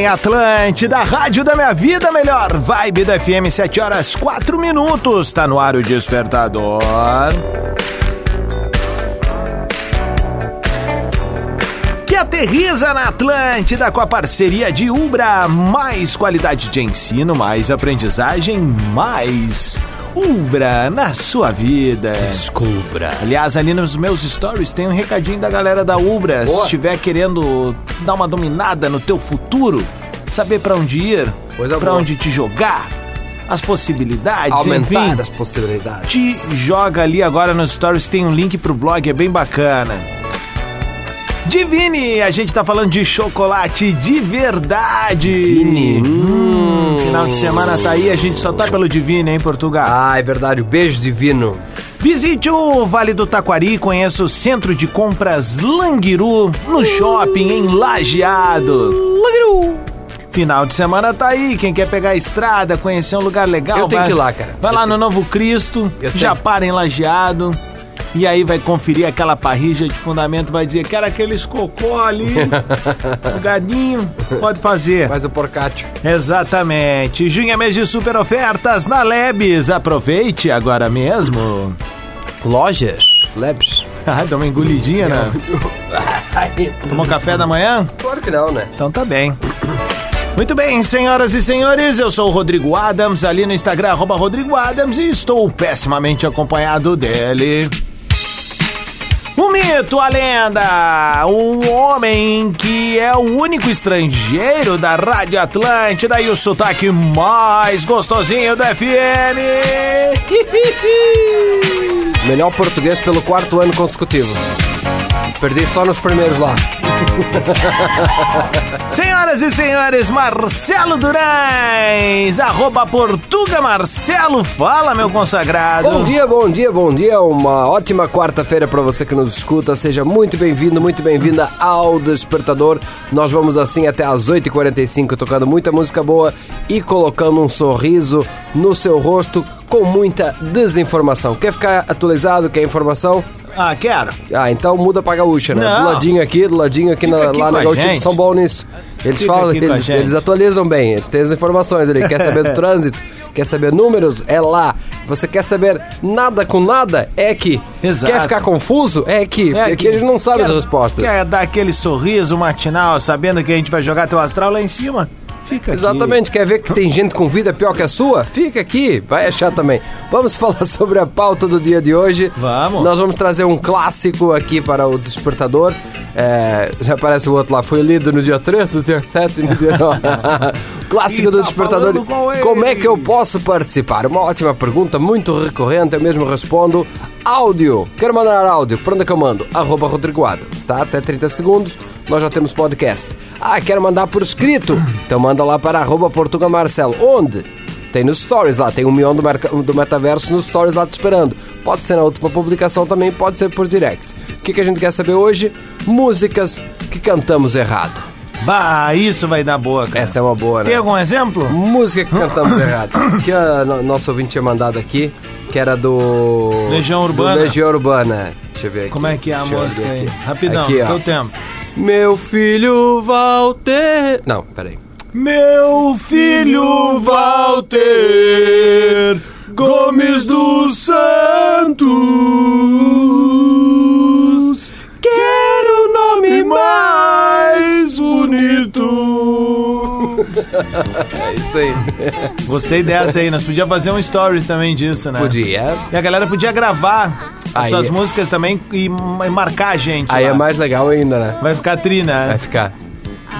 Bem, Atlântida, rádio da minha vida, melhor vibe da FM, 7 horas 4 minutos, tá no ar o despertador. Que aterriza na Atlântida com a parceria de Ubra, mais qualidade de ensino, mais aprendizagem, mais Ubra na sua vida. Descubra. Aliás, ali nos meus stories tem um recadinho da galera da Ubra. Se estiver querendo dar uma dominada no teu futuro, saber pra onde ir, boa. onde te jogar, as possibilidades, Aumentar enfim. as possibilidades. Te joga ali agora nos stories, tem um link pro blog, é bem bacana. Divine, a gente tá falando de chocolate de verdade. Divine. Hum, final de semana tá aí, a gente só tá pelo Divine, hein, Portugal? Ah, é verdade. O beijo divino. Visite o Vale do Taquari, conheça o Centro de Compras Languiru, no shopping em Lajeado. Final de semana tá aí, quem quer pegar a estrada, conhecer um lugar legal... Eu tenho vai- que ir lá, cara. Vai Eu lá tenho- no Novo Cristo, Eu já tenho. para em Lajeado... E aí vai conferir aquela parrija de fundamento, vai dizer, quero aqueles cocô ali, gadinho, pode fazer. Faz o porcátio. Exatamente. Junho é mês de super ofertas na Lebes. Aproveite agora mesmo. Lojas. Labs. Ah, dá uma engolidinha, né? Tomou café da manhã? Claro que não, né? Então tá bem. Muito bem, senhoras e senhores, eu sou o Rodrigo Adams, ali no Instagram, arroba Rodrigo Adams, e estou pessimamente acompanhado dele. O mito, a lenda, um homem que é o único estrangeiro da Rádio Atlântida e o sotaque mais gostosinho do FM. Melhor português pelo quarto ano consecutivo. Perdi só nos primeiros lá. Senhoras e senhores, Marcelo Durães, arroba Portuga Marcelo, fala meu consagrado. Bom dia, bom dia, bom dia. Uma ótima quarta-feira para você que nos escuta. Seja muito bem-vindo, muito bem-vinda ao Despertador. Nós vamos assim até às 8h45 tocando muita música boa e colocando um sorriso no seu rosto com muita desinformação. Quer ficar atualizado? Quer informação? Ah, quero. Ah, então muda pra gaúcha, né? Não. Do ladinho aqui, do ladinho aqui, na, aqui lá gaúcha, gente. eles são bons nisso. Eles Fica falam, a eles, eles atualizam bem, eles têm as informações ali. Quer saber do trânsito? Quer saber números? É lá. Você quer saber nada com nada? É aqui. Exato. Quer ficar confuso? É aqui. É a gente não sabe quer, as respostas. Quer dar aquele sorriso matinal, sabendo que a gente vai jogar teu astral lá em cima? Fica aqui. Exatamente, quer ver que tem gente com vida pior que a sua? Fica aqui, vai achar também. Vamos falar sobre a pauta do dia de hoje. Vamos. Nós vamos trazer um clássico aqui para o despertador. É, já aparece o outro lá, foi lido no dia 3, no dia 7, no dia 9. clássico E do tá despertador. com ele. Como é que eu posso participar? Uma ótima pergunta, muito recorrente, eu mesmo respondo. Áudio. Quero mandar áudio. Para onde é que eu mando? Arroba Rodrigo Adams, tá? Até 30 segundos. Nós já temos podcast. Ah, quero mandar por escrito. Então manda lá para arroba Portuga Marcelo. Onde? Tem nos stories lá, tem um milhão do, do metaverso nos stories lá te esperando. Pode ser na última publicação também, pode ser por direct. O que, que a gente quer saber hoje? Músicas que cantamos errado. Bah, isso vai dar boa, cara. Essa é uma boa, né? Tem algum exemplo? Música que cantamos errado. Que a no- nosso ouvinte tinha mandado aqui, que era do. Legião Urbana. Do Legião Urbana. Deixa eu ver aqui. Como é que é a Deixa música aí? Rapidão, Aqui, teu tempo. Meu filho Walter. Não, peraí. Meu filho Walter Gomes dos Santos Quero o nome mais É isso aí. Gostei dessa aí. Nós podíamos fazer um stories também disso, né? Podia. E a galera podia gravar as Aí suas é- músicas também e, marcar a gente. Aí lá. é mais legal ainda, né? Vai ficar trina, né? Vai ficar.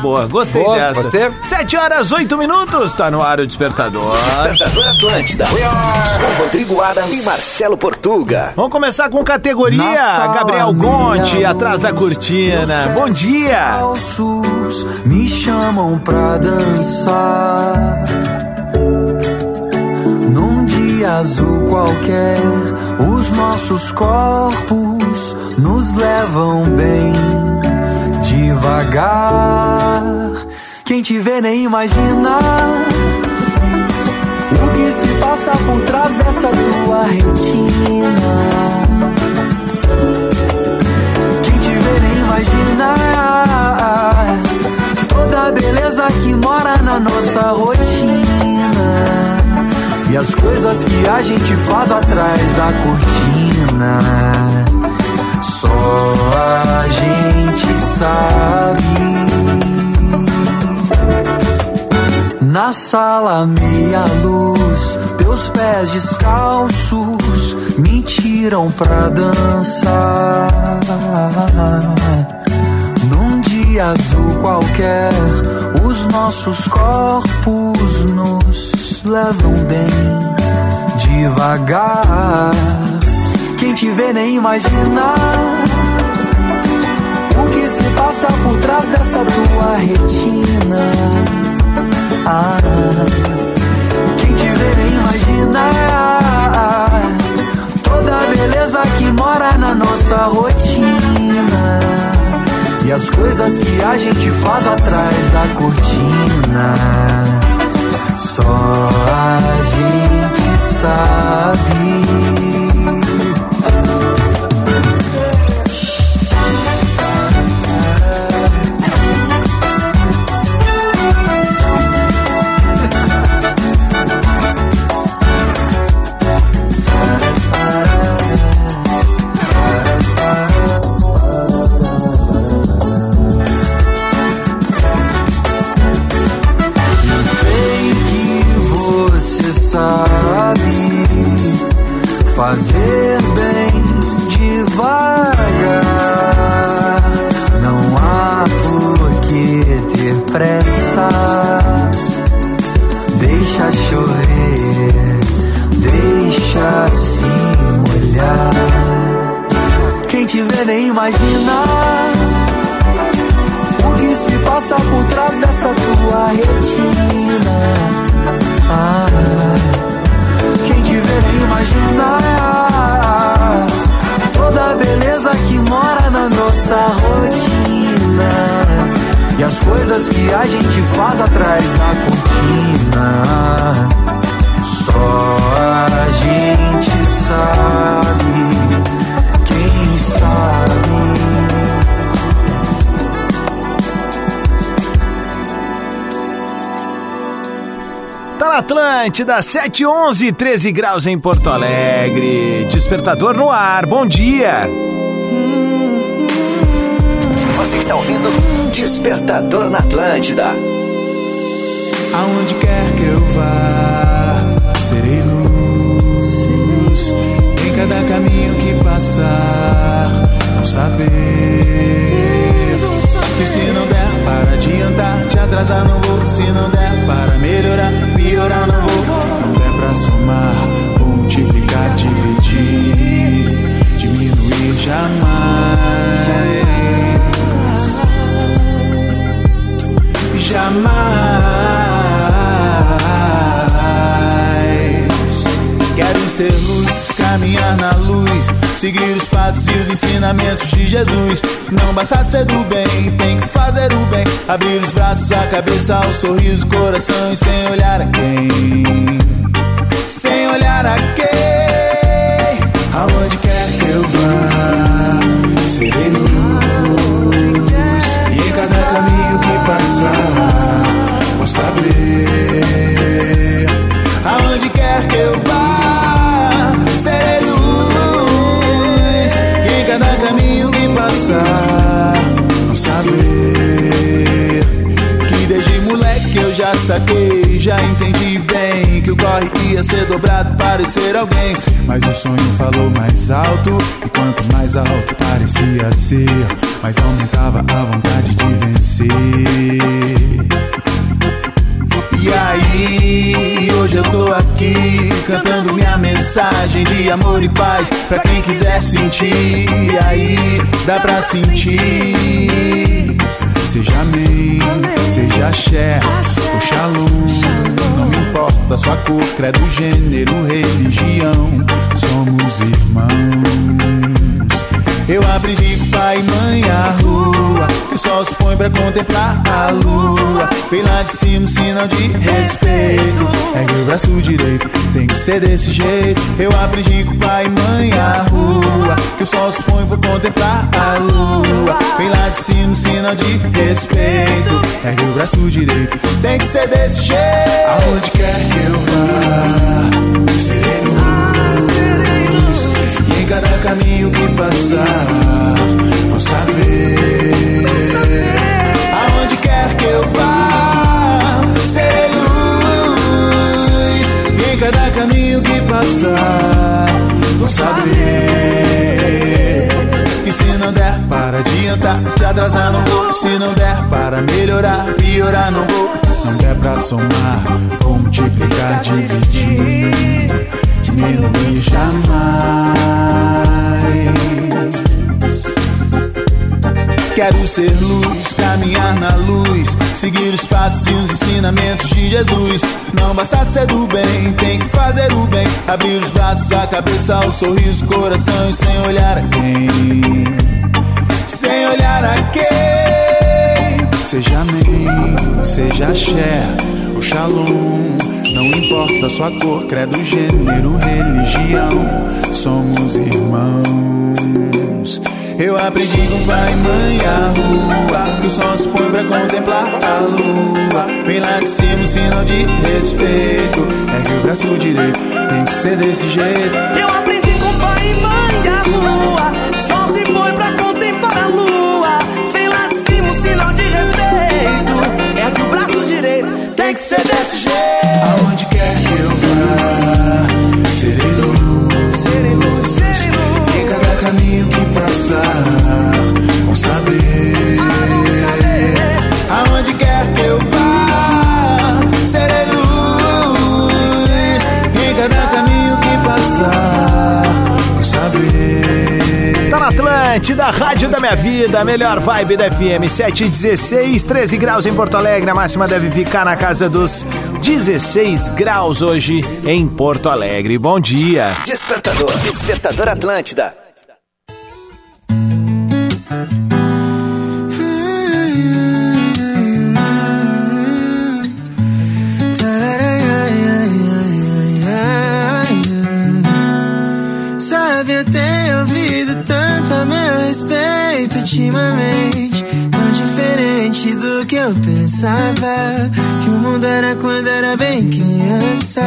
Boa, gostei Boa, dessa. pode ser? 7 horas, 8 minutos, tá no ar o despertador. Despertador Atlântida. Com Rodrigo Adams e Marcelo Portuga. Vamos começar com categoria Nossa, Gabriel luz. atrás da cortina. Bom dia! falsos me chamam pra dançar. Num dia azul qualquer, os nossos corpos nos levam bem devagar. Quem te vê nem imagina o que se passa por trás dessa tua retina. Quem te vê nem imagina toda a beleza que mora na nossa rotina e as coisas que a gente faz atrás da cortina. Só a gente sabe. Na sala meia luz, teus pés descalços me tiram pra dançar. Num dia azul qualquer, os nossos corpos nos levam bem devagar. Quem te vê nem imagina o que se passa por trás dessa tua retina. Ah, quem te vê nem imagina toda a beleza que mora na nossa rotina e as coisas que a gente faz atrás da cortina. Só a gente sabe. Atlântida, 711, 13 graus em Porto Alegre. Despertador no ar, bom dia. Você está ouvindo Despertador na Atlântida. Aonde quer que eu vá, serei luz. Em cada caminho que passar, ensinamentos de Jesus. Não basta ser do bem, tem que fazer o bem. Abrir os braços, a cabeça, o sorriso, o coração e sem olhar a quem. Sem olhar a quem. Aonde quer que eu vá, serei luz. Passar, vou saber. Que desde moleque eu já saquei já entendi bem que o corre ia ser dobrado para ser alguém. Mas o sonho falou mais alto, e quanto mais alto parecia ser, mais aumentava a vontade de vencer. E aí, hoje eu tô aqui cantando minha mensagem de amor e paz pra quem quiser sentir. E aí, dá pra sentir. Seja amém, seja xé, ou shalom. Não importa sua cor, credo, gênero, religião. Somos irmãos. Eu aprendi com pai e mãe a rua Que o sol se põe pra contemplar a lua. Vem lá de cima, sinal de respeito. Ergue o braço direito, tem que ser desse jeito. Eu aprendi com pai e mãe a rua Que o sol se põe pra contemplar a lua. Vem lá de cima, sinal de respeito. Ergue o braço direito, tem que ser desse jeito. Aonde quer que eu vá Serei em cada caminho que passar. Vou saber Aonde quer que eu vá. Serei luz em cada caminho que passar. Vou saber E se não der para adiantar Te atrasar não vou. Se não der para melhorar Piorar não vou. Não der pra somar Vou multiplicar, dividir Diminuir jamais Quero ser luz, caminhar na luz, seguir os passos e os ensinamentos de Jesus. Não basta ser do bem, tem que fazer o bem. Abrir os braços, a cabeça, o sorriso, o coração e sem olhar a quem. Sem olhar a quem. Seja amém, seja axé, o shalom. Não importa sua cor, credo, gênero, religião. Somos irmãos. Eu aprendi com pai e mãe a rua. Que o sol se põe pra contemplar a lua. Vem lá de cima, um sinal de respeito. Ergue o braço direito, tem que ser desse jeito. Eu aprendi com pai e mãe a rua. Que o sol se põe pra contemplar a lua. Vem lá de cima, um sinal de respeito. Ergue o braço direito, tem que ser desse jeito caminho que passar Vão saber Aonde quer que eu vá Serei luz Em cada caminho que passar Vão saber Tá na Atlântida, Rádio da Minha Vida, melhor vibe da FM 716, 13 graus em Porto Alegre, a máxima deve ficar na casa dos 16 graus hoje em Porto Alegre. Bom dia. Despertador, Despertador Atlântida. Pensava. Que o mundo era quando era bem criança.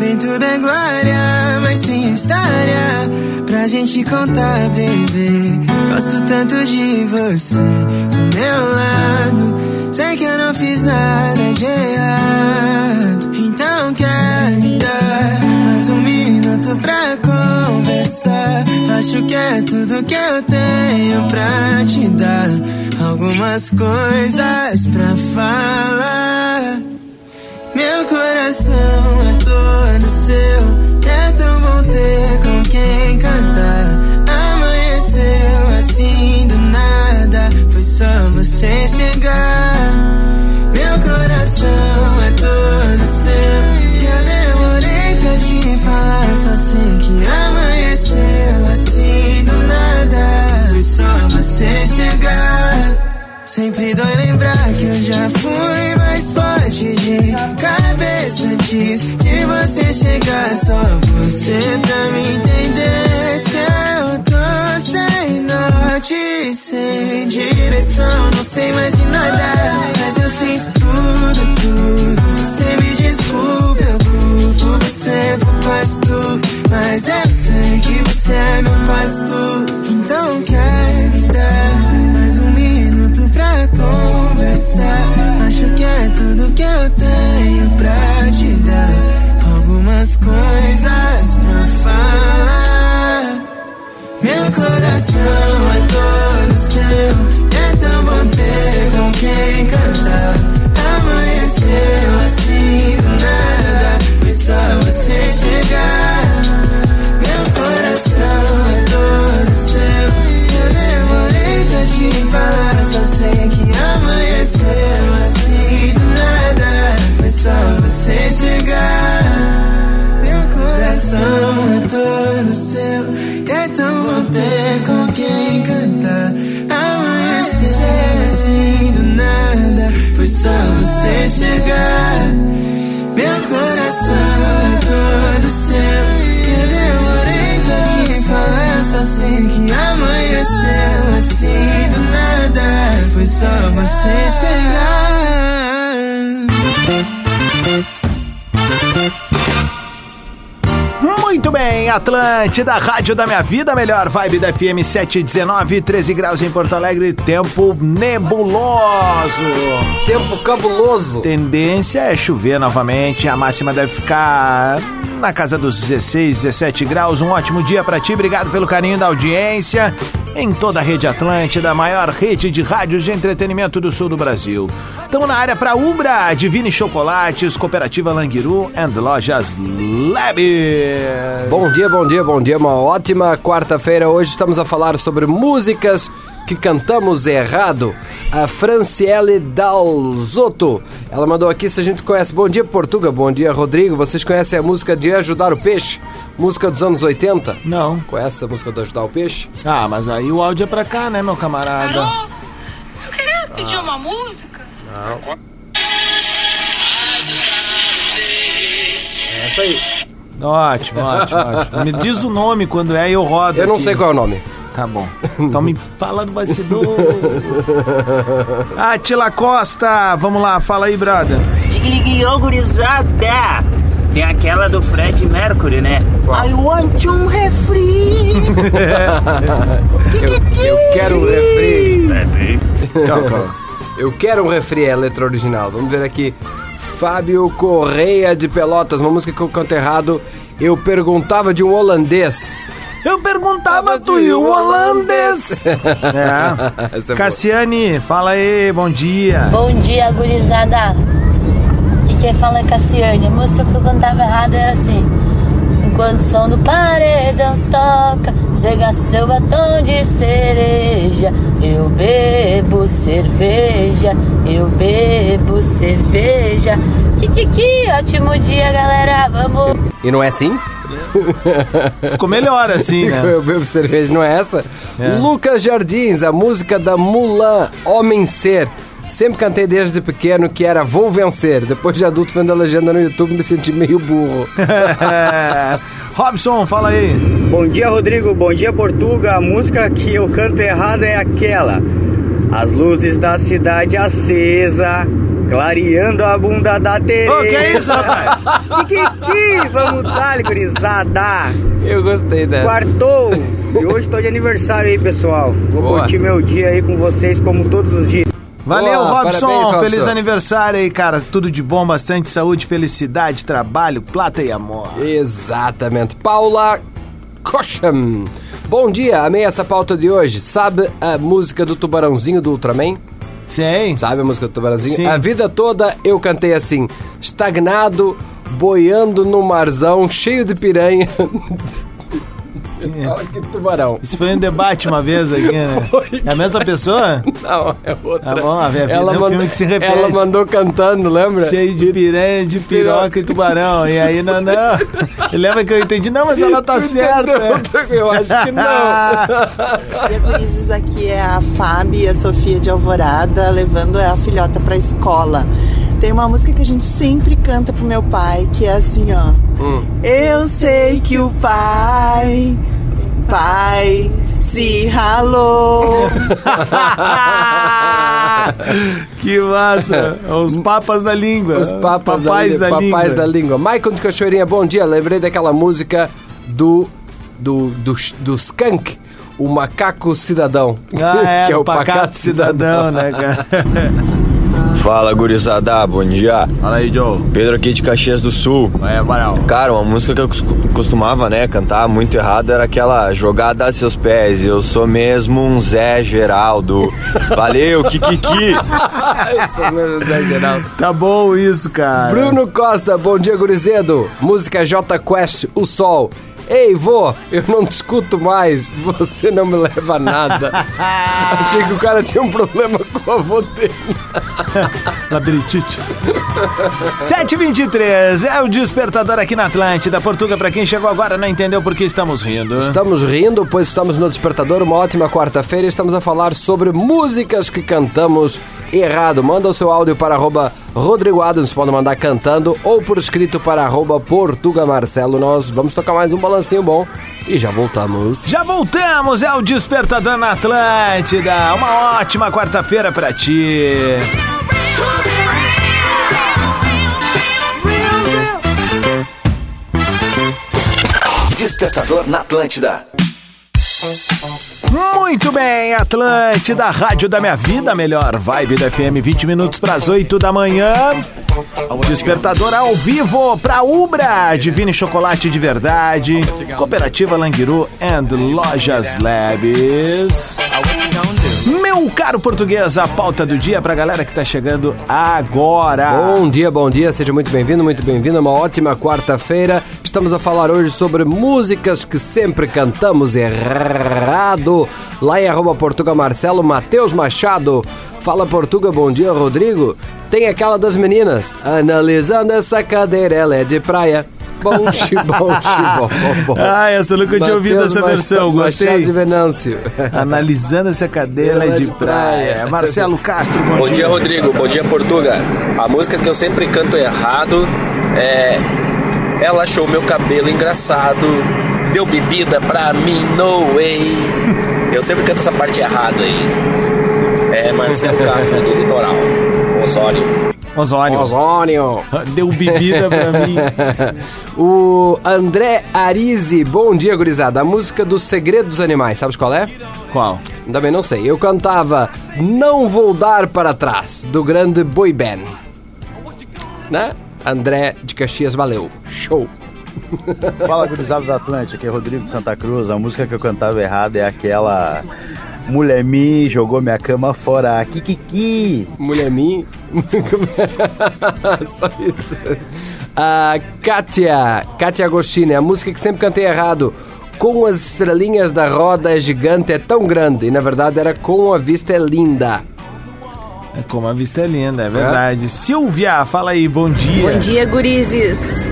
Nem tudo é glória, mas sim história. Pra gente contar, baby. Gosto tanto de você do meu lado. Sei que eu não fiz nada de errado. Então quer me dar mais um minuto pra conversar. Acho que é tudo que eu tenho pra te dar. Algumas coisas pra falar. Meu coração é todo seu. É tão bom ter com quem cantar. Amanheceu assim do nada. Foi só você chegar. Sempre dói lembrar que eu já fui mais forte de cabeça antes de você chegar. Só você pra me entender. Se eu tô sem norte, sem direção, não sei mais de nada. Mas eu sinto tudo, tudo. Você me desculpa, eu culpo você por quase tudo. Mas eu sei que você é meu quase tudo. Acho que é tudo que eu tenho pra te dar. Algumas coisas pra falar. Meu coração é todo seu. Atlântida, Rádio da Minha Vida, melhor vibe da FM 719, 13 graus em Porto Alegre, tempo nebuloso. Tempo cabuloso. Tendência é chover novamente, a máxima deve ficar na casa dos 16, 17 graus. Um ótimo dia pra ti, obrigado pelo carinho da audiência. Em toda a rede Atlântida, a maior rede de rádios de entretenimento do sul do Brasil. Estamos na área para Ubra, Divine Chocolates, Cooperativa Languiru and Lojas Lab. Bom dia, bom dia, bom dia. Uma ótima quarta-feira. Hoje estamos a falar sobre músicas que cantamos errado. A Franciele Dalzotto. Ela mandou aqui se a gente conhece. Bom dia, Portuga. Bom dia, Rodrigo. Vocês conhecem a música de Ajudar o Peixe? Música dos anos 80? Não. Conhece a música de Ajudar o Peixe? Ah, mas aí o áudio é pra cá, né, meu camarada? Alô? Eu queria pedir uma música. Essa aí. Ótimo, ótimo, ótimo. Me diz o nome quando é e eu rodo. Eu não aqui. sei qual é o nome. Tá bom. Então me fala no bastidor. Atila Costa, vamos lá, fala aí, brother. Tigligriou, gurizada! Tem aquela do Fred Mercury, né? I want um refri! Eu, eu quero um refri. Eu quero um refri, é a letra original. Vamos ver aqui. Fábio Correia de Pelotas, uma música que eu canto errado. Eu perguntava de um holandês. Eu perguntava tu e o holandês. É. É. Cassiane, fala aí, bom dia. Bom dia, gurizada. Aqui quem fala é Cassiane. A música que eu cantava errado era assim. Enquanto o som do paredão toca, cega seu batom de cereja. Eu bebo cerveja, eu bebo cerveja. Kikiki, ótimo dia, galera. Vamos. E não é assim? Ficou melhor assim, né? Eu bebo cerveja, não é essa? É. Lucas Jardins, a música da Mulan, Homem Ser. Sempre cantei desde pequeno que era Vou Vencer. Depois de adulto, vendo a legenda no YouTube, me senti meio burro. Robson, fala aí. Bom dia, Rodrigo. Bom dia, Portuga. A música que eu canto errado é aquela. As luzes da cidade acesa, clareando a bunda da Tereza. Ô, que é isso, rapaz? Kikiki, vamos dar, gurizada. Eu gostei dessa. Quartou. E hoje tô de aniversário aí, pessoal. Vou Boa. curtir meu dia aí com vocês como todos os dias. Valeu, Boa, Robson. parabéns, Robson. Feliz aniversário aí, cara. Tudo de bom, bastante saúde, felicidade, trabalho, plata e amor. Exatamente. Paula Kocham. Bom dia, amei essa pauta de hoje. Sabe a música do Tubarãozinho do Ultraman? Sei. Sabe a música do Tubarãozinho? Sim. A vida toda eu cantei assim, estagnado, boiando no marzão, cheio de piranha. Olha que tubarão. Isso foi um debate uma vez aqui, né? É a mesma pessoa? Não, é outra. Tá bom, a vida é um filme que se repete. Ela mandou cantando, lembra? Cheio de piranha, de piroca e tubarão. E aí, não, não. Lembra que eu entendi? Não, mas ela tá certa. Eu acho que não. E Gurizes aqui é a Fábio e a Sofia de Alvorada, levando a filhota pra escola. Tem uma música que a gente sempre canta pro meu pai, que é assim, ó. Hum. Eu sei que o pai, pai, se ralou. que massa! Os papas da língua. Os papas papais da, da, língua. Papais língua. da língua. Maicon de Cachoeirinha, bom dia. Lembrei daquela música do, do, do, do Skank, o Macaco Cidadão. Ah, é, que é o o pacato, Pacato cidadão, né, cara? Fala, gurizada, bom dia. Fala aí, Joe. Pedro aqui de Caxias do Sul. É, Barão. Cara, uma música que eu cos- costumava, né, cantar muito errado era aquela Jogada a seus pés, eu sou mesmo um Zé Geraldo. Valeu, Kikiki. Isso mesmo, Zé Geraldo. Tá bom isso, cara. Bruno Costa, bom dia, gurizedo. Música J Quest, O Sol. Ei, vô, eu não te escuto mais, você não me leva a nada. Achei que o cara tinha um problema com a avô dele. Labirintite. 7h23, é o despertador aqui na Atlântida. Portuga, pra quem chegou agora não entendeu por que estamos rindo. Estamos rindo, pois estamos no Despertador, uma ótima quarta-feira estamos a falar sobre músicas que cantamos errado. Manda o seu áudio para arroba Rodrigo Adams, pode mandar cantando ou por escrito para arroba Portuga Marcelo. Nós vamos tocar mais um balancinho bom e já voltamos. Já voltamos, é o Despertador na Atlântida. Uma ótima quarta-feira pra ti. Despertador na Atlântida. Muito bem, Atlântida, Rádio da Minha Vida, melhor vibe da FM, 20 minutos para as 8 da manhã. Despertador ao vivo para Ubra, Divine Chocolate de Verdade, Cooperativa Languiru and Lojas Labs. Meu caro português, a pauta do dia pra galera que tá chegando agora. Bom dia, bom dia, seja muito bem-vindo, muito bem-vindo. Uma ótima quarta-feira. Estamos a falar hoje sobre músicas que sempre cantamos errado. Lá em arroba Portuga Marcelo, Matheus Machado. Fala Portuga, bom dia, Rodrigo. Tem aquela das meninas. Analisando essa cadeira, ela é de praia. Bom, xi, bom, xi, bom. Ah, essa eu nunca tinha ouvido essa versão, Machado gostei. de Venâncio. Analisando essa cadeira é de de praia. praia. Marcelo Castro, bom, Bom dia, Rodrigo. Bom dia, Portuga. A música que eu sempre canto errado é Ela achou meu cabelo engraçado, deu bebida pra mim, no way. Eu sempre canto essa parte errado aí. É Marcelo Castro do Litoral, Osório. Osório. Osório. Deu bebida pra mim. o André Arize, bom dia, gurizada. A música do Segredo dos Animais, sabes qual é? Qual? Também não sei. Eu cantava Não Vou Dar Para Trás, do grande Boy Band. Né? André de Caxias, valeu. Show. Fala, gurizada da Atlântica, aqui é Rodrigo de Santa Cruz. A música que eu cantava errado é aquela Mulher Me jogou minha cama fora, Kikiki. Mulher Me? Só isso. A Kátia, Kátia Agostini, a música que sempre cantei errado. Com as estrelinhas da roda é gigante, é tão grande. E na verdade era com a vista é linda. É como a vista é linda, é verdade. Silvia, fala aí, bom dia. Bom dia, gurizes.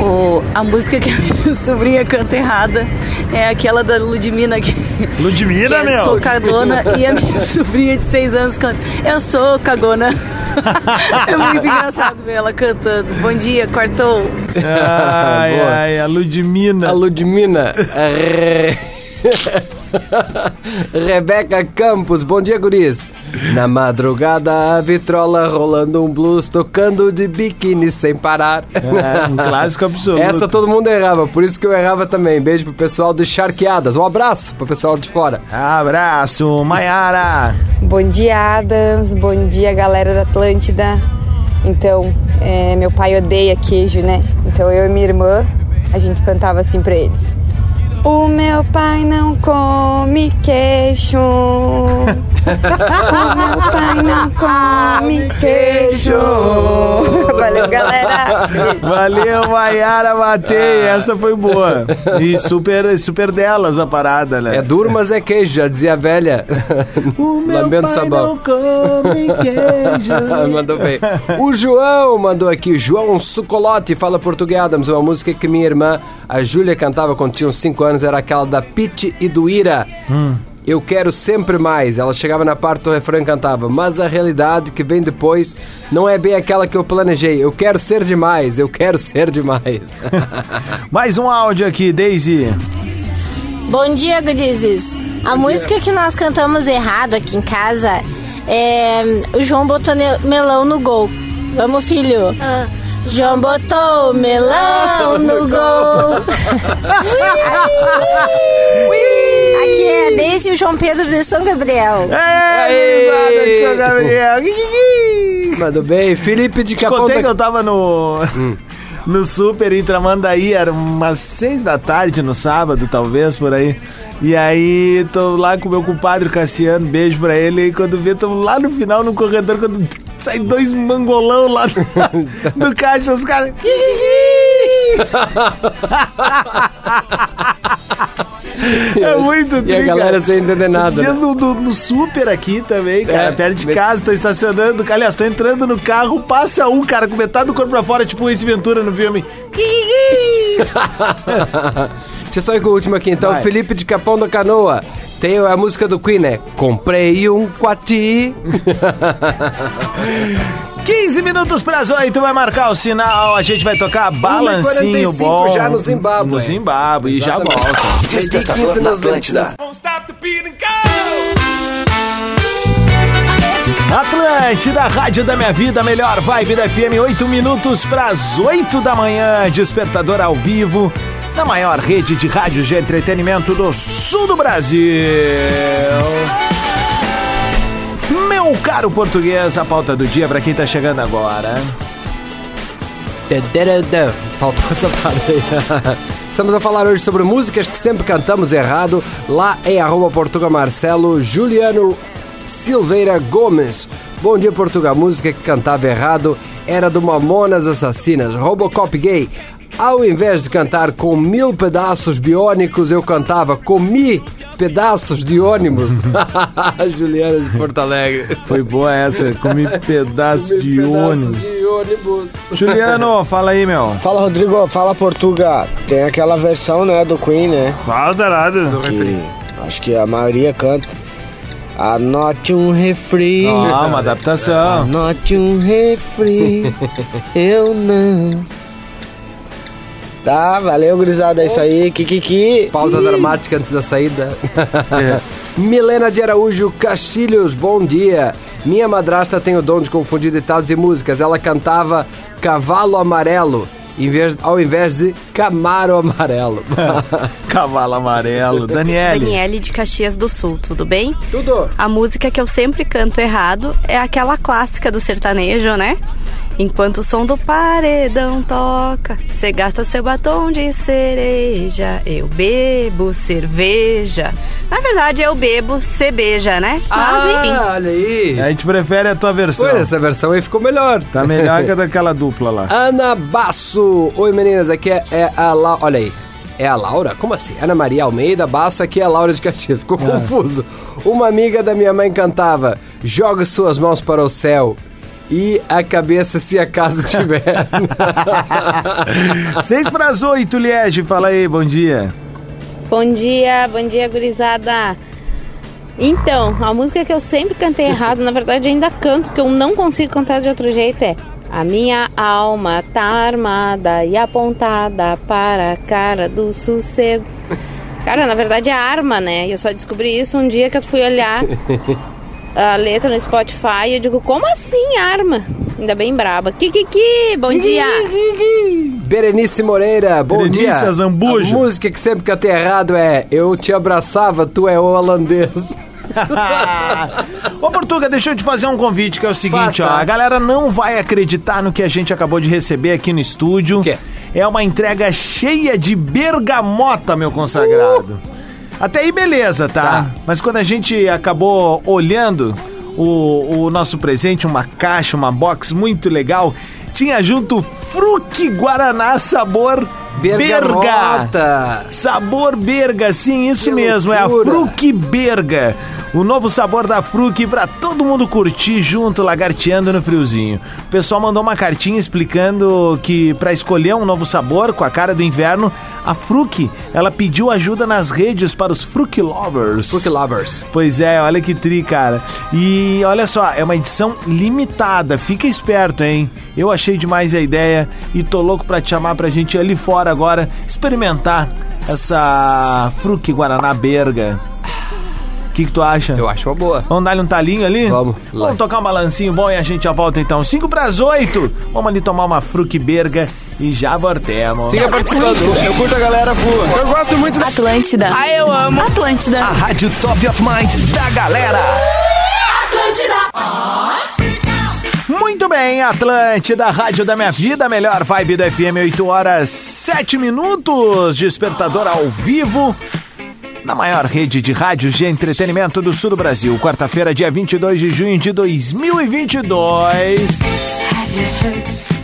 O, a música que a minha sobrinha canta errada é aquela da Ludmilla que, Ludmilla, que é meu? Sou cagona e a minha sobrinha de 6 anos canta Eu sou cagona É muito engraçado ver ela cantando Bom dia, cortou Ai, ai, a Ludmina. A Ludmina. Re- Rebeca Campos, bom dia, guris. Na madrugada, a vitrola rolando um blues, tocando de biquíni sem parar. É, um clássico absoluto. Essa todo mundo errava, por isso que eu errava também. Beijo pro pessoal de Charqueadas. Um abraço pro pessoal de fora. Abraço, Maiara. Bom dia, Adams. Bom dia, galera da Atlântida. Então, é, meu pai odeia queijo, né? Então eu e minha irmã, a gente cantava assim pra ele. O meu pai não come queijo. O meu pai não come queijo. Valeu, galera. Valeu, Maiara, matei. Essa foi boa. E super, super delas a parada, né? É duro, mas é queijo, já dizia a velha. Lambendo pai sabão. não come queijo. mandou bem. O João mandou aqui, João Sucolote, fala português, Adams, uma música que minha irmã, a Júlia, cantava quando tinha uns 5 anos, era aquela da Pete e do Ira. Hum. Eu quero sempre mais. Ela chegava na parte do refrão e cantava, mas a realidade que vem depois não é bem aquela que eu planejei. Eu quero ser demais, eu quero ser demais. Mais um áudio aqui, Daisy. Bom dia, gurizes. A música que nós cantamos errado aqui em casa é o João botou melão no gol. Vamos, filho. João botou melão no gol. Aqui é desde o João Pedro de São Gabriel. É, de São Gabriel. Mandou bem. Felipe de Capão contei da- que eu tava no. No Super em Tramandaí, era umas seis da tarde no sábado, talvez, por aí. E aí, tô lá com o meu compadre Cassiano, beijo pra ele. E quando vê, tô lá no final, no corredor, quando sai dois mangolão lá do, do caixa, os caras. É muito E a galera sem entender nada, Esses dias né? no, no- no super aqui também, cara, É, perto de me- casa, tô estacionando. Aliás, tô entrando no carro, passa um cara com metade do corpo pra fora, tipo esse Ventura no filme. Deixa eu só ir com o último aqui, então. Vai. Felipe de Capão da Canoa. Tem a música do Queen, né? Comprei um quati. 15 minutos pras 8, vai marcar o sinal, a gente vai tocar balancinho 1h45 bom. já no Zimbábue. No Zimbábue, e já volta. Despertador na Atlântida. Atlântida, Rádio da Minha Vida, melhor vibe da FM, 8 minutos pras 8 da manhã, despertador ao vivo, na maior rede de rádios de entretenimento do sul do Brasil. Meu caro português, a pauta do dia pra quem tá chegando agora. Faltou essa parte aí. Estamos a falar hoje sobre músicas que sempre cantamos errado. Lá em arroba Portuga Marcelo Juliano Silveira Gomes. Bom dia, Portugal. Música que cantava errado era do Mamonas Assassinas, Robocop Gay. Ao invés de cantar com mil pedaços biônicos, eu cantava comi pedaços de ônibus. Juliana de Porto Alegre. Foi boa essa, comi pedaço Comi de pedaços ônibus. de ônibus. Juliano, fala aí, meu. Fala Rodrigo, fala Portuga. Tem aquela versão, né, do Queen, né? Fala, Darado. Do refri. Acho que a maioria canta. Anote um refri. Ó, uma adaptação. Anote um refri. Eu não. Tá, valeu, gurizada. É isso aí. Kikiki. Pausa dramática antes da saída. Milena de Araújo Castilhos, bom dia. Minha madrasta tem o dom de confundir ditados e músicas. Ela cantava Cavalo Amarelo em vez- ao invés de Camaro Amarelo. Cavalo amarelo. Daniele. Daniele de Caxias do Sul, tudo bem? Tudo. A música que eu sempre canto errado é aquela clássica do sertanejo, né? Enquanto o som do paredão toca, você gasta seu batom de cereja, eu bebo cerveja. Na verdade, eu bebo cerveja, né? Mas enfim. Ah, olha aí. A gente prefere a tua versão. Pois, essa versão aí ficou melhor. Tá melhor que a daquela dupla lá. Ana Basso. Oi, meninas, aqui é, é a La... Olha aí. É a Laura? Como assim? Ana Maria Almeida Basso, aqui é a Laura de Caxias. Ficou confuso. Uma amiga da minha mãe cantava Joga suas mãos para o céu e a cabeça se acaso tiver. Seis pras oito, Liege. Fala aí, bom dia. Bom dia, bom dia, gurizada. Então, a música que eu sempre cantei errado, na verdade ainda canto, porque eu não consigo cantar de outro jeito, é A minha alma tá armada e apontada para a cara do sossego. Cara, na verdade é arma, né? E eu só descobri isso um dia que eu fui olhar a letra no Spotify e eu digo, como assim arma? Ainda bem braba. Kikiki, bom dia! Berenice Moreira, bom Berenice dia. Azambuja. A música que sempre cantei errado é Eu te abraçava, tu é holandês. Ô, Portuga, deixa eu te fazer um convite, que é o seguinte, Faça. ó. A galera não vai acreditar no que a gente acabou de receber aqui no estúdio. É uma entrega cheia de bergamota, meu consagrado. Até aí, beleza, tá? Mas quando a gente acabou olhando o, o nosso presente, uma caixa, uma box muito legal, tinha junto Fruque Guaraná sabor Berga. Sabor Berga, sim, isso Que mesmo, é a loucura. Fruque Berga. O novo sabor da Fruque pra todo mundo curtir junto, lagarteando no friozinho. O pessoal mandou uma cartinha explicando que pra escolher um novo sabor com a cara do inverno, a Fruque, ela pediu ajuda nas redes para os Fruque Lovers. Fruque Lovers. Pois é, olha que tri, cara. E olha só, é uma edição limitada, fica esperto, hein? Eu achei demais a ideia e tô louco pra te chamar pra gente ir ali fora agora experimentar essa Fruque Guaraná Berga. O que, que tu acha? Eu acho uma boa. Vamos dar-lhe um talinho ali? Vamos. lá. Vamos tocar um balancinho bom e a gente já volta então. 5 pras 8. Vamos ali tomar uma Fruque Berga e já voltemos. Siga participando. Eu curto a galera voa. Eu gosto muito da Atlântida. Ah, eu amo. Atlântida. A rádio top of mind da galera. Muito bem, Atlântida, Rádio da Minha Vida, melhor vibe do FM, 8 horas 7 minutos, despertador ao vivo, na maior rede de rádios de entretenimento do sul do Brasil. Quarta-feira, dia 22 de junho de 2022.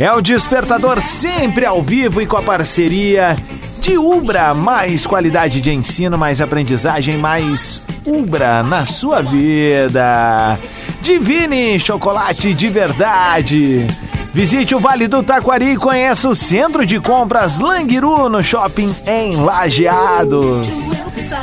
É o despertador sempre ao vivo e com a parceria de Ubra, mais qualidade de ensino, mais aprendizagem, mais Ubra na sua vida. Divine chocolate de verdade. Visite o Vale do Taquari e conheça o Centro de Compras Languiru no shopping em Lajeado.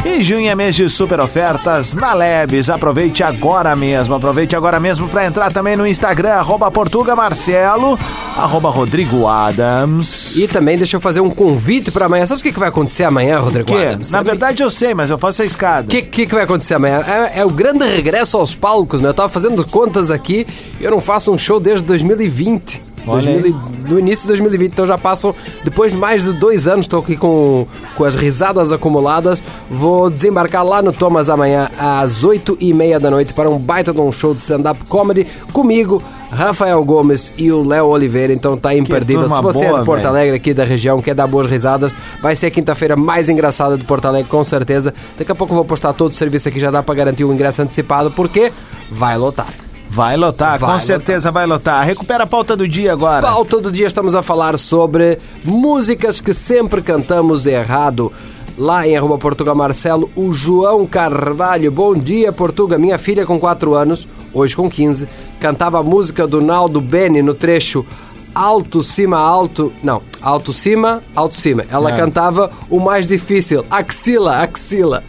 E junho é mês de super ofertas na Lebes. Aproveite agora mesmo. Aproveite agora mesmo para entrar também no Instagram, arroba Portuga Marcelo, arroba Rodrigo Adams. E também deixa eu fazer um convite para amanhã. Sabe o que, que vai acontecer amanhã, Rodrigo Que? Adams? Na Sabe- verdade eu sei, mas eu faço a escada. O que, que, que vai acontecer amanhã? É, é o grande regresso aos palcos, né? Eu tava fazendo contas aqui e eu não faço um show desde 2020. Olha 2000 e- do início de 2020, então já passam, depois de mais de dois anos, estou aqui com, com as risadas acumuladas. Vou desembarcar lá no Thomas amanhã às 8 e meia da noite para um baita de um show de stand-up comedy comigo, Rafael Gomes e o Léo Oliveira. Então tá imperdível. Se você é boa, de Porto. Alegre, aqui da região, quer dar boas risadas, vai ser a quinta-feira mais engraçada de Porto Alegre, com certeza. Daqui a pouco eu vou postar todo o serviço aqui, já dá para garantir o ingresso antecipado, porque vai lotar. Vai lotar, Vai com certeza vai lotar. Recupera a pauta do dia agora. Pauta do dia estamos a falar sobre músicas que sempre cantamos errado. Lá em arroba Portugal Marcelo, o João Carvalho. Bom dia, Portuga. Minha filha com 4 anos, hoje com 15, cantava a música do Naldo Beni no trecho alto, cima, alto. Não, alto, cima, alto, cima. Ela É. cantava o mais difícil, axila, axila.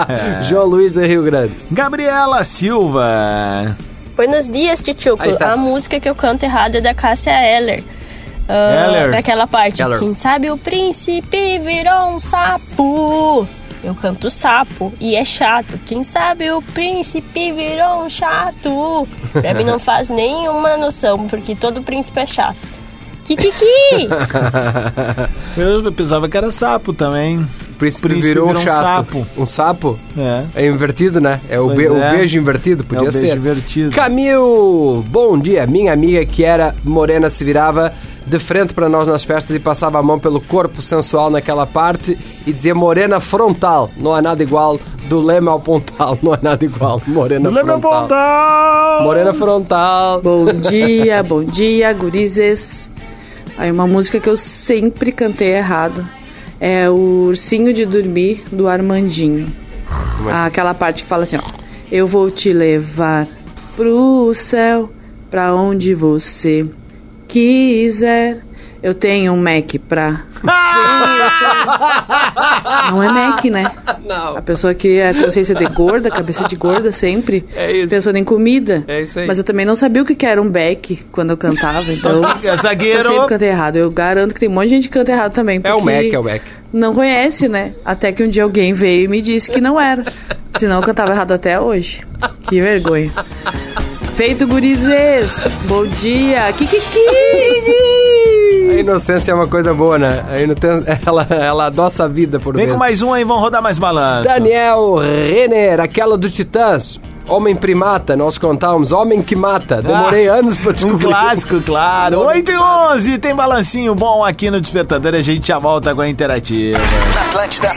João Luiz de Rio Grande. Gabriela Silva. Buenos dias, está. A música que eu canto errado é da Cássia Eller. Ah, Eller. Daquela parte. Eller. Quem sabe o príncipe virou um sapo. Eu canto sapo e é chato. Quem sabe o príncipe virou um chato. Pra mim não faz nenhuma noção, porque todo príncipe é chato. Kikiki! Eu pensava que era sapo também. O príncipe, Príncipe virou, virou um chato. sapo. Um sapo? É. É invertido, né? É o, be- o é. beijo invertido, podia É o beijo ser. invertido. Camil, bom dia. Minha amiga que era morena se virava de frente para nós nas festas e passava a mão pelo corpo sensual naquela parte e dizia morena frontal. Não há nada igual do leme ao pontal. Não há nada igual. Morena Do leme ao frontal. pontal. Morena frontal. Bom dia, bom dia, gurizes. Aí uma música que eu sempre cantei errado é o Ursinho de Dormir do Armandinho. é? Aquela parte que fala assim, ó. Eu vou te levar pro céu, pra onde você quiser. Eu tenho um Mac pra. Não é Mac, né? Não. A pessoa que é consciência de gorda, cabeça de gorda sempre, É isso. pensando em comida. É isso aí. Mas eu também não sabia o que era um beck quando eu cantava, então. Zagueiro. Eu sempre cantei errado. Eu garanto que tem um monte de gente que canta errado também. É o Mac, é o Mac. Não conhece, né? Até que um dia alguém veio e me disse que não era. Senão eu cantava errado até hoje. Que vergonha. Feito gurizes! Bom dia! Kikiki! A inocência é uma coisa boa, né? A inocência, ela, ela adoça a vida por Vem com mais um aí, vamos rodar mais balanço. Daniel Renner, aquela do Titãs. Homem primata, nós contávamos. Homem que mata. Demorei anos pra Um descobrir. clássico, claro. 8 e 11, tem balancinho bom aqui no Despertador e a gente já volta com a interativa. Atlântida,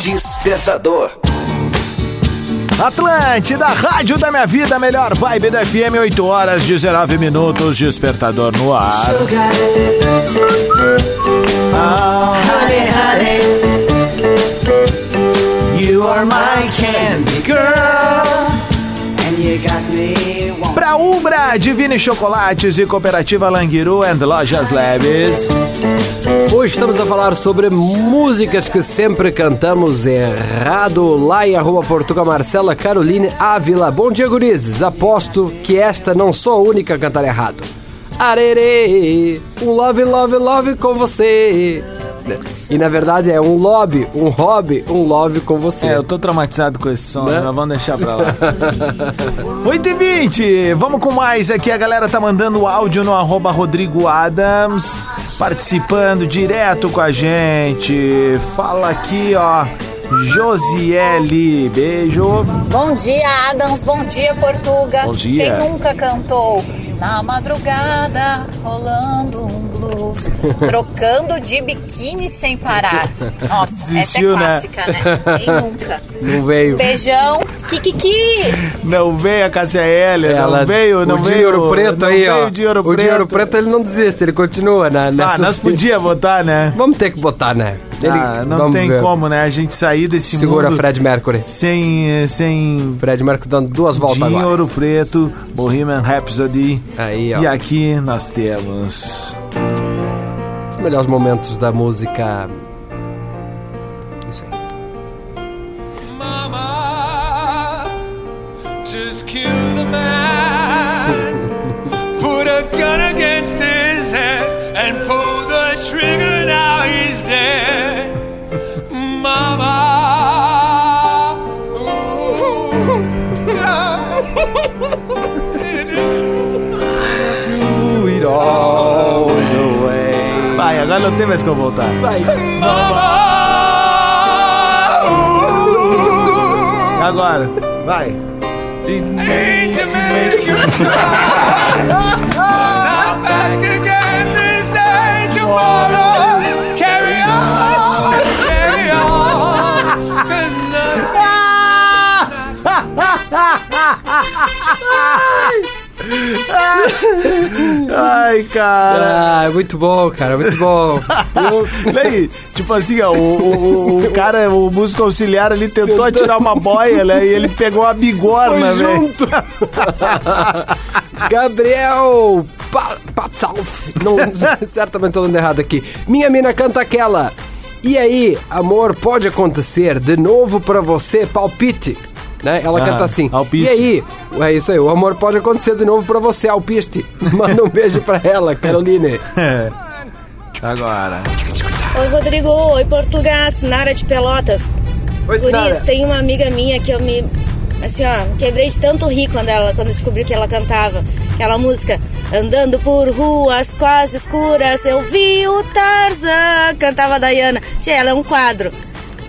Despertador. Atlântida, Rádio da Minha Vida, melhor vibe da FM, 8 horas 19 minutos, Despertador no ar. You are my candy girl, and you got me. Pra Umbra, Divine Chocolates e Cooperativa Languiru and Lojas Leves. Hoje estamos a falar sobre músicas que sempre cantamos errado. Lá em arroba Portugal Marcela Caroline Ávila. Bom dia, gurizes. Aposto que esta não sou a única a cantar errado. Arerê, um love, love, love com você. E na verdade é um lobby, um hobby, um love com você. É, eu tô traumatizado com esse som, Né? mas vamos deixar pra lá. 8 e 20 vamos com mais aqui. A galera tá mandando áudio no arroba Rodrigo Adams, participando direto com a gente. Fala aqui, ó. Josiele, beijo. Bom dia, Adams. Bom dia, Portuga. Bom dia. Quem nunca cantou Na madrugada, rolando um blues, trocando de biquíni sem parar. Nossa, Desistiu, né? essa é clássica, né? Quem nunca? Não veio. Beijão, Kikiki! Não veio a Cássia Heller, Ela- não veio, não o de veio. Ouro Preto não aí, veio ó. de Ouro o Preto. de Ouro Preto ele não desiste, ele continua na, nessa. Ah, nós podia botar, né? Vamos ter que botar, né? Ele- ah, não tem ver. como, né? A gente sair desse Segura mundo Fred Mercury. sem, sem Fred Mercury dando duas voltas de agora. Ouro Preto, Bohemian Rhapsody. Aí, ó. E aqui nós temos... Melhores momentos da música. Vai, agora não tem mais como voltar. Vai. Agora, vai. Ain't Ai, cara. Ah, muito bom, cara, muito bom. Daí, tipo assim, ó, o, o, o cara, o músico auxiliar ali tentou atirar uma boia, né? E ele pegou a bigorna, velho. junto. Gabriel pa Patsalf. Não, certamente tô lendo errado aqui. Minha mina canta aquela. E aí, amor, pode acontecer de novo pra você, palpite. Né? Ela Ah, canta assim. alpiste. E aí, é isso aí, o amor pode acontecer de novo pra você, alpiste. Manda um beijo pra ela, Caroline. Agora. Oi, Rodrigo. Oi, Portugal. Sinara de Pelotas. Oi, Sinara. Guris, tem uma amiga minha que eu me... Assim, ó, quebrei de tanto rir quando, ela, quando descobri que ela cantava. Aquela música. Andando por ruas quase escuras, eu vi o Tarzan. Cantava a Dayana. Tia, ela é um quadro.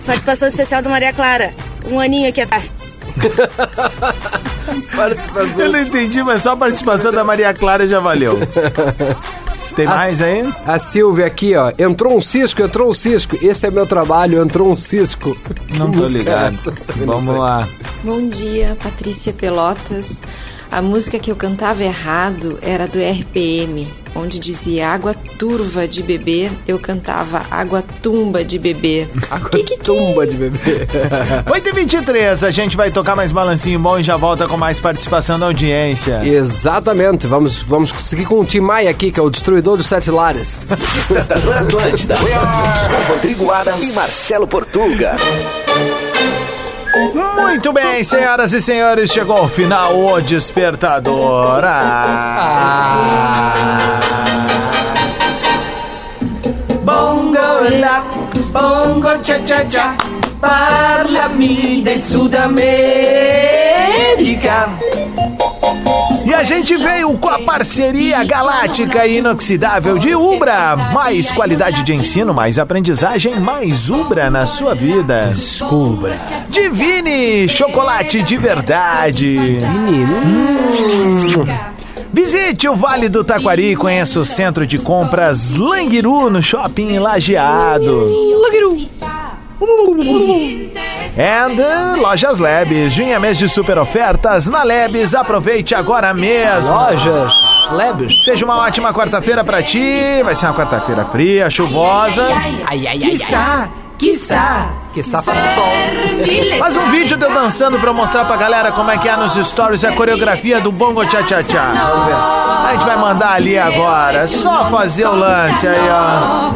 Participação especial do Maria Clara. Um aninho aqui atrás. Eu não entendi, mas só a participação da Maria Clara já valeu. Tem A- mais aí? A Silvia aqui, ó. Entrou um cisco, entrou um cisco. Esse é meu trabalho, entrou um cisco. Não Que tô é ligado. Vamos lá. Bom dia, Patrícia Pelotas. A música que eu cantava errado era do RPM, onde dizia água turva de beber, eu cantava água tumba de beber. Água tumba de beber. 8h23, a gente vai tocar mais balancinho bom e já volta com mais participação da audiência. Exatamente, vamos, vamos seguir com o Tim Maia aqui, que é o destruidor dos sete lares. Despertador Atlântida. Com Rodrigo Adams e Marcelo Portuga. Muito bem, senhoras e senhores, chegou ao final o despertador. Ah. Bongo la, bongo cha cha cha, parlami de Sudamérica. A gente veio com a parceria galáctica e inoxidável de Ubra. Mais qualidade de ensino, mais aprendizagem, mais Ubra na sua vida. Descubra. Divine, chocolate de verdade. Hum. Visite o Vale do Taquari e conheça o centro de compras Languiru no shopping Lajeado. Languiru. And uh, Lojas Lebes, junho é mês de super ofertas na Lebes, aproveite agora mesmo. Lojas Lebes. Seja uma ótima quarta-feira pra ti, vai ser uma quarta-feira fria, chuvosa. Ai, ai, ai, Quiçá, quiçá. Quiçá faça sol. Faz um vídeo de eu dançando pra mostrar pra galera como é que é nos stories a coreografia do Bongo Cha Cha Cha. A gente vai mandar ali agora, só fazer o lance aí, ó.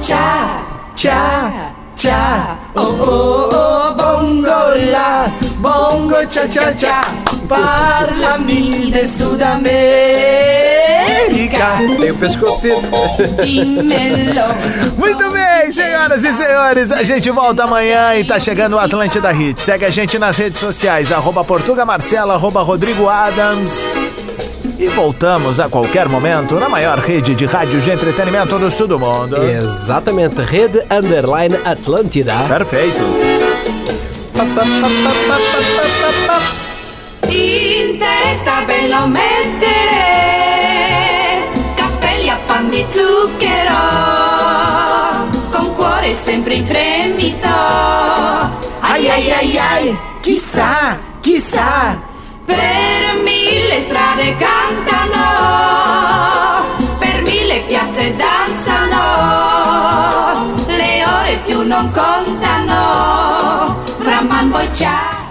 Cha, cha, cha, oh oh oh, bongo la, bongo cha cha cha, parlami de Sudamérica. Tem o pescocito. Muito bem, senhoras e senhores, a gente volta amanhã e tá chegando o Atlântida Hit. Segue a gente nas redes sociais, arroba Portuga Marcela, arroba Rodrigo Adams. E voltamos a qualquer momento na maior rede de rádio de entretenimento do sul do mundo. Exatamente, Rede Underline Atlântida. Perfeito. In in testa ve lo mettere, cappelli a pan di zucchero, con cuore sempre in fremito. Ai ai ai ai, chissà, chissà. Per mille strade cantano, per mille piazze danzano, le ore più non contano, fra man bocciati.